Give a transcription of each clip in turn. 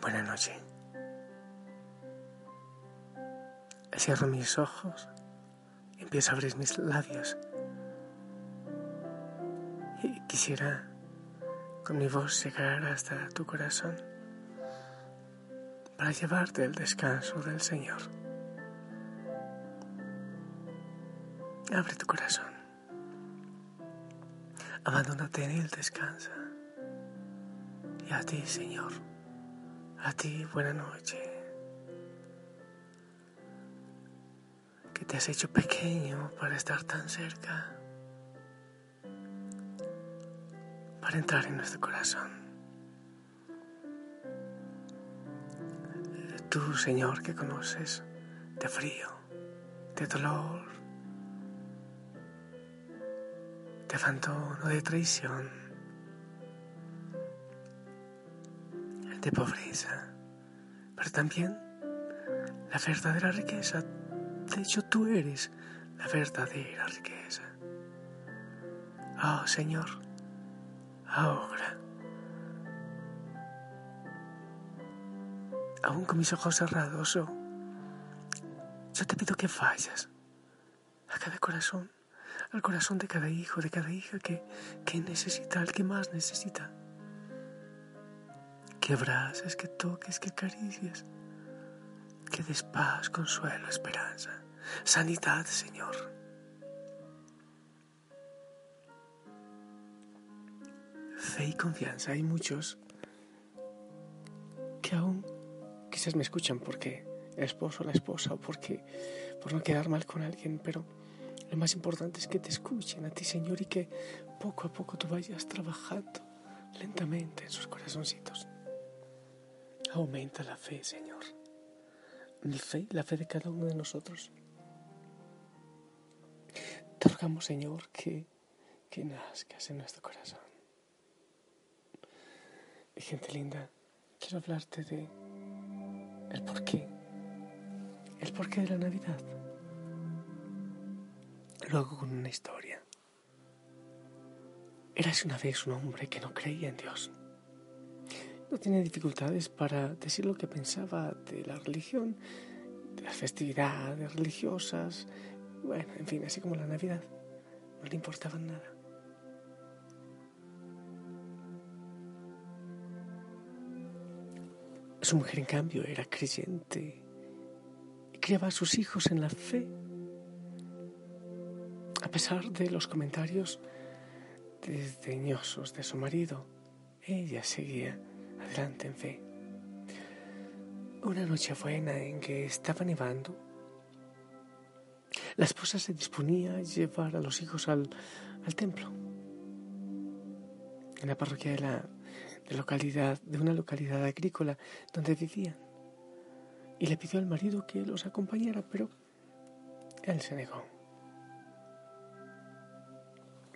buena noche. Cierro mis ojos empiezo a abrir mis labios. Y quisiera con mi voz llegar hasta tu corazón para llevarte el descanso del Señor. Abre tu corazón. Abandónate en Él, descansa. Y a ti, Señor, a ti, buena noche. Que te has hecho pequeño para estar tan cerca, para entrar en nuestro corazón. Tú, Señor, que conoces de frío, de dolor, de abandono, de traición, pobreza, pero también la verdadera riqueza. De hecho, tú eres la verdadera riqueza. Oh Señor, ahora, aún con mis ojos cerrados, oh, yo te pido que vayas a cada corazón al corazón de cada hijo, de cada hija que, que necesita, al que más necesita. Que abraces, que toques, que acaricies, que des paz, consuelo, esperanza, sanidad, Señor. Fe y confianza. Hay muchos que aún quizás me escuchan porque el esposo o la esposa o porque por no quedar mal con alguien, pero lo más importante es que te escuchen a ti, Señor, y que poco a poco tú vayas trabajando lentamente en sus corazoncitos. Aumenta la fe, Señor. Mi fe, la fe de cada uno de nosotros. Te rogamos, Señor, que, que nazcas en nuestro corazón. Y gente linda, quiero hablarte de el porqué. El porqué de la Navidad. Luego con una historia. Érase una vez un hombre que no creía en Dios. No tenía dificultades para decir lo que pensaba de la religión, de las festividades religiosas, bueno, en fin, así como la Navidad. No le importaba nada. Su mujer, en cambio, era creyente y criaba a sus hijos en la fe a pesar de los comentarios desdeñosos de su marido, ella seguía adelante en fe. Una noche buena en que estaba nevando, la esposa se disponía a llevar a los hijos al, templo, en la parroquia de, la, de, localidad, de una localidad agrícola donde vivían. Y le pidió al marido que los acompañara, pero él se negó.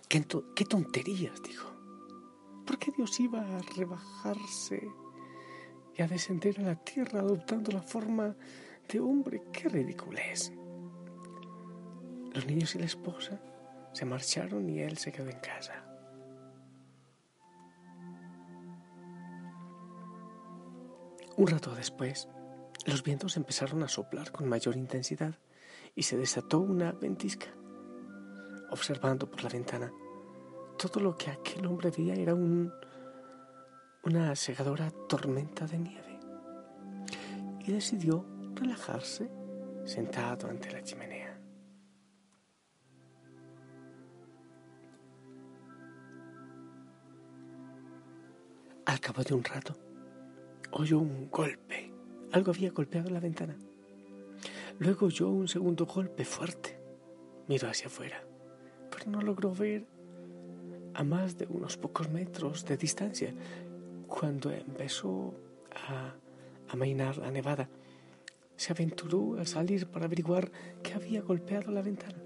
¿Qué, tonterías? dijo. ¿Por qué Dios iba a rebajarse y a descender a la tierra adoptando la forma de hombre? ¡Qué ridiculez! Los niños y la esposa se marcharon y él se quedó en casa. Un rato después, los vientos empezaron a soplar con mayor intensidad y se desató una ventisca. Observando por la ventana, todo lo que aquel hombre veía era un, una segadora tormenta de nieve. Y decidió relajarse sentado ante la chimenea. Al cabo de un rato, oyó un golpe. Algo había golpeado la ventana. Luego oyó un segundo golpe fuerte. Miró hacia afuera, pero no logró ver a más de unos pocos metros de distancia cuando empezó a amainar la nevada. Se aventuró a salir para averiguar qué había golpeado la ventana.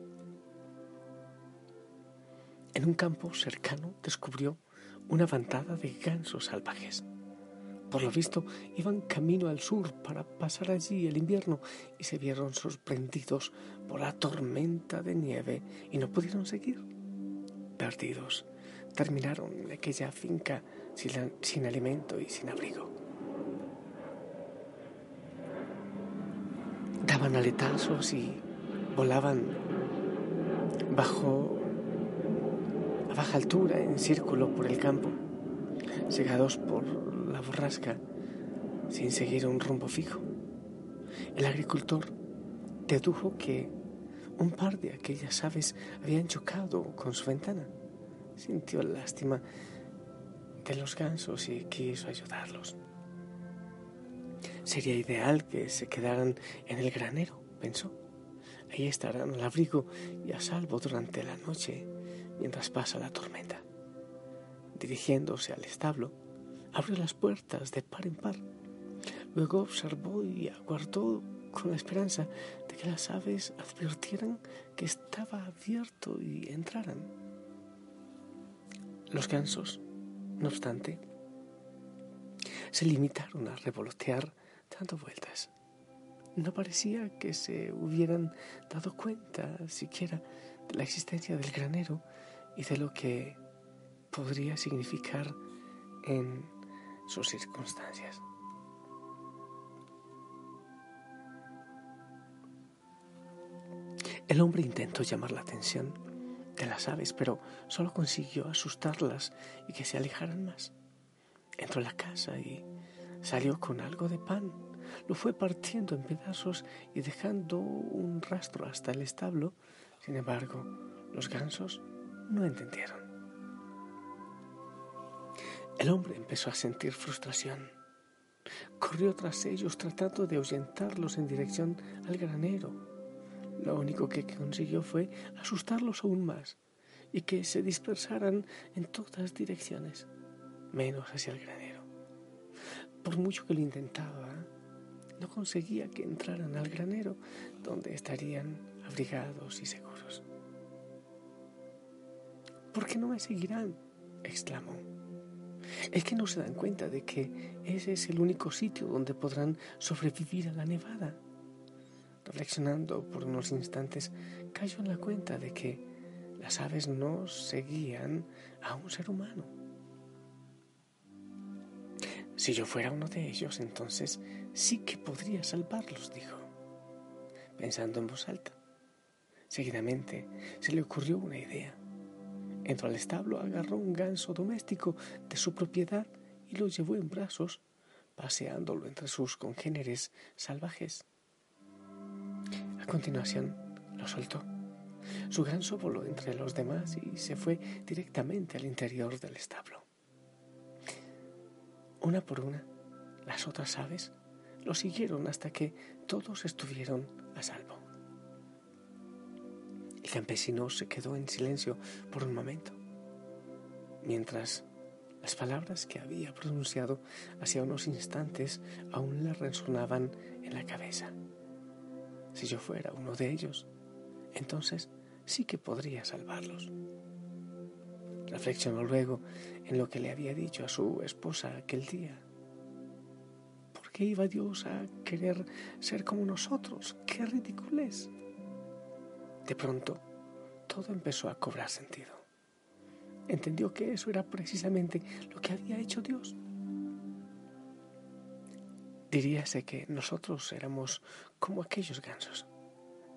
En un campo cercano descubrió una bandada de gansos salvajes. Por lo visto, iban camino al sur para pasar allí el invierno y se vieron sorprendidos por la tormenta de nieve y no pudieron seguir. Perdidos, terminaron aquella finca sin, sin alimento y sin abrigo. daban aletazos y volaban bajo a baja altura en círculo por el campo, cegados por la borrasca sin seguir un rumbo fijo. El agricultor dedujo que un par de aquellas aves habían chocado con su ventana. Sintió lástima de los gansos y quiso ayudarlos. Sería ideal que se quedaran en el granero, pensó. Ahí estarán al abrigo y a salvo durante la noche mientras pasa la tormenta. Dirigiéndose al establo, abrió las puertas de par en par. Luego observó y aguardó con la esperanza de que las aves advirtieran que estaba abierto y entraran. Los gansos, no obstante, se limitaron a revolotear dando vueltas. No parecía que se hubieran dado cuenta siquiera de la existencia del granero y de lo que podría significar en sus circunstancias. El hombre intentó llamar la atención de las aves, pero solo consiguió asustarlas y que se alejaran más. Entró a la casa y salió con algo de pan. Lo fue partiendo en pedazos y dejando un rastro hasta el establo. Sin embargo, los gansos no entendieron. El hombre empezó a sentir frustración. Corrió tras ellos tratando de ahuyentarlos en dirección al granero lo único que consiguió fue asustarlos aún más y que se dispersaran en todas direcciones, menos hacia el granero. Por mucho que lo intentaba, no conseguía que entraran al granero donde estarían abrigados y seguros. ¿Por qué no me seguirán? exclamó. Es que no se dan cuenta de que ese es el único sitio donde podrán sobrevivir a la nevada. Reflexionando por unos instantes, cayó en la cuenta de que las aves no seguían a un ser humano. Si yo fuera uno de ellos, entonces sí que podría salvarlos, dijo, pensando en voz alta. Seguidamente se le ocurrió una idea. Entró al establo, agarró un ganso doméstico de su propiedad y lo llevó en brazos, paseándolo entre sus congéneres salvajes. Continuación lo soltó. Su ganso voló entre los demás y se fue directamente al interior del establo. Una por una, las otras aves lo siguieron hasta que todos estuvieron a salvo. El campesino se quedó en silencio por un momento, mientras las palabras que había pronunciado hacía unos instantes aún le resonaban en la cabeza. Si yo fuera uno de ellos, entonces sí que podría salvarlos. Reflexionó luego en lo que le había dicho a su esposa aquel día. ¿Por qué iba Dios a querer ser como nosotros? ¡Qué ridiculez! De pronto, todo empezó a cobrar sentido. Entendió que eso era precisamente lo que había hecho Dios. Diríase que nosotros éramos como aquellos gansos.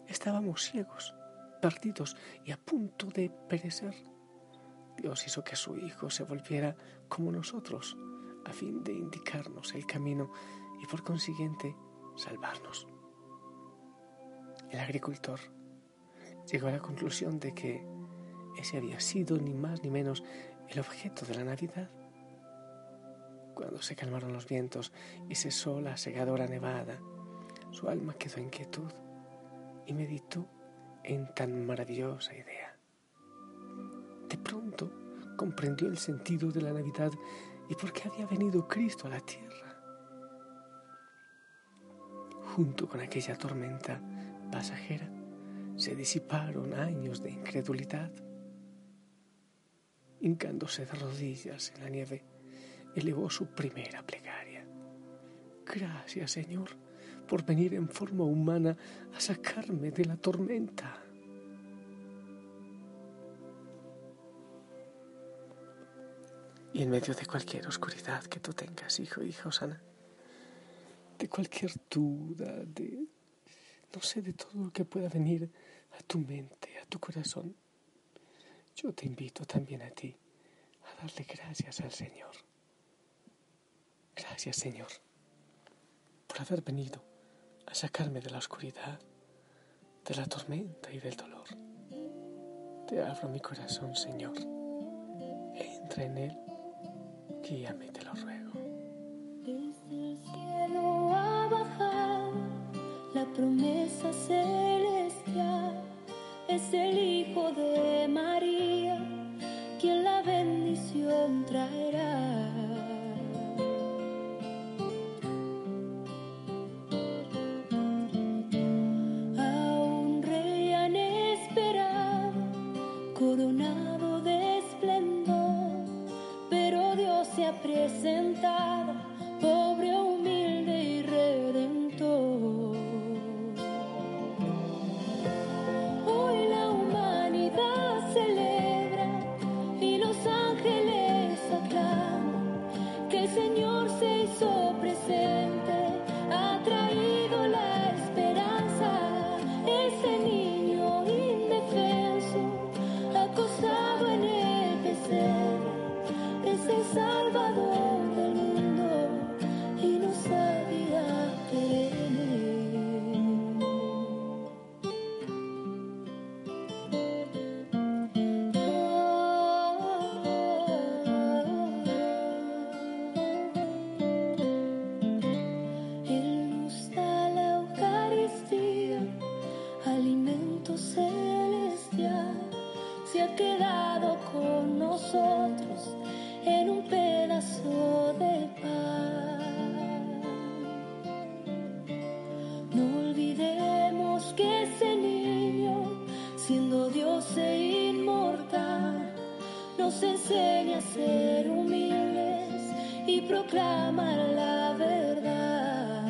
Estábamos ciegos, perdidos y a punto de perecer. Dios hizo que su Hijo se volviera como nosotros, a fin de indicarnos el camino y por consiguiente salvarnos. El agricultor llegó a la conclusión de que ese había sido ni más ni menos el objeto de la Navidad cuando se calmaron los vientos y cesó la segadora nevada, su alma quedó en quietud y meditó en tan maravillosa idea. De pronto comprendió el sentido de la Navidad y por qué había venido Cristo a la tierra. Junto con aquella tormenta pasajera se disiparon años de incredulidad. Hincándose de rodillas en la nieve, elevó su primera plegaria. Gracias, Señor, por venir en forma humana a sacarme de la tormenta. Y en medio de cualquier oscuridad que tú tengas, hijo, hija Osana, de cualquier duda, de, No sé de todo lo que pueda venir a tu mente, a tu corazón. Yo te invito también a ti a darle gracias al Señor. Gracias, Señor, por haber venido a sacarme de la oscuridad, de la tormenta y del dolor. Te abro mi corazón, Señor. Entra en él, guíame, te lo ruego. Desde el cielo ha bajado la promesa celestial. Es el Hijo de enseña a ser humildes y proclama la verdad.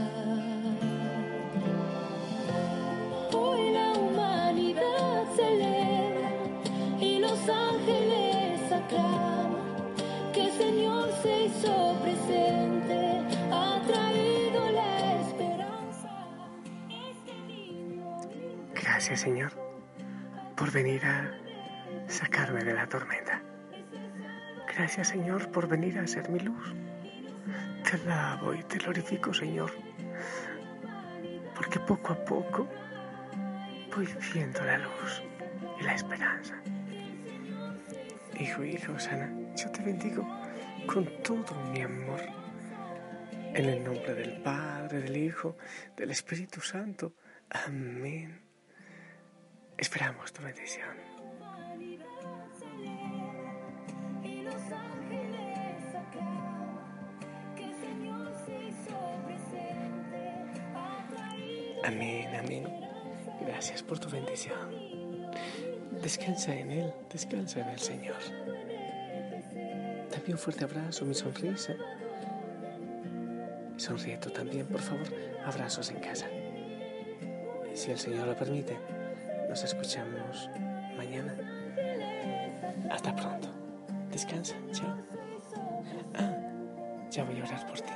Hoy la humanidad celebra y los ángeles aclaman que el Señor se hizo presente, ha traído la esperanza. Este Gracias Señor por venir a sacarme de la tormenta. Gracias Señor por venir a ser mi luz. Te alabo y te glorifico Señor, porque poco a poco voy viendo la luz y la esperanza. Hijo, hija Osana, yo te bendigo con todo mi amor. En el nombre del Padre, del Hijo, del Espíritu Santo. Amén. Esperamos tu bendición. Amén, amén. Gracias por tu bendición. Descansa en Él, descansa en el Señor. También un fuerte abrazo, mi sonrisa. Sonríe tú también, por favor. Abrazos en casa. Si el Señor lo permite, nos escuchamos mañana. Hasta pronto. Descansa. Chao. Ah, ya voy a orar por ti.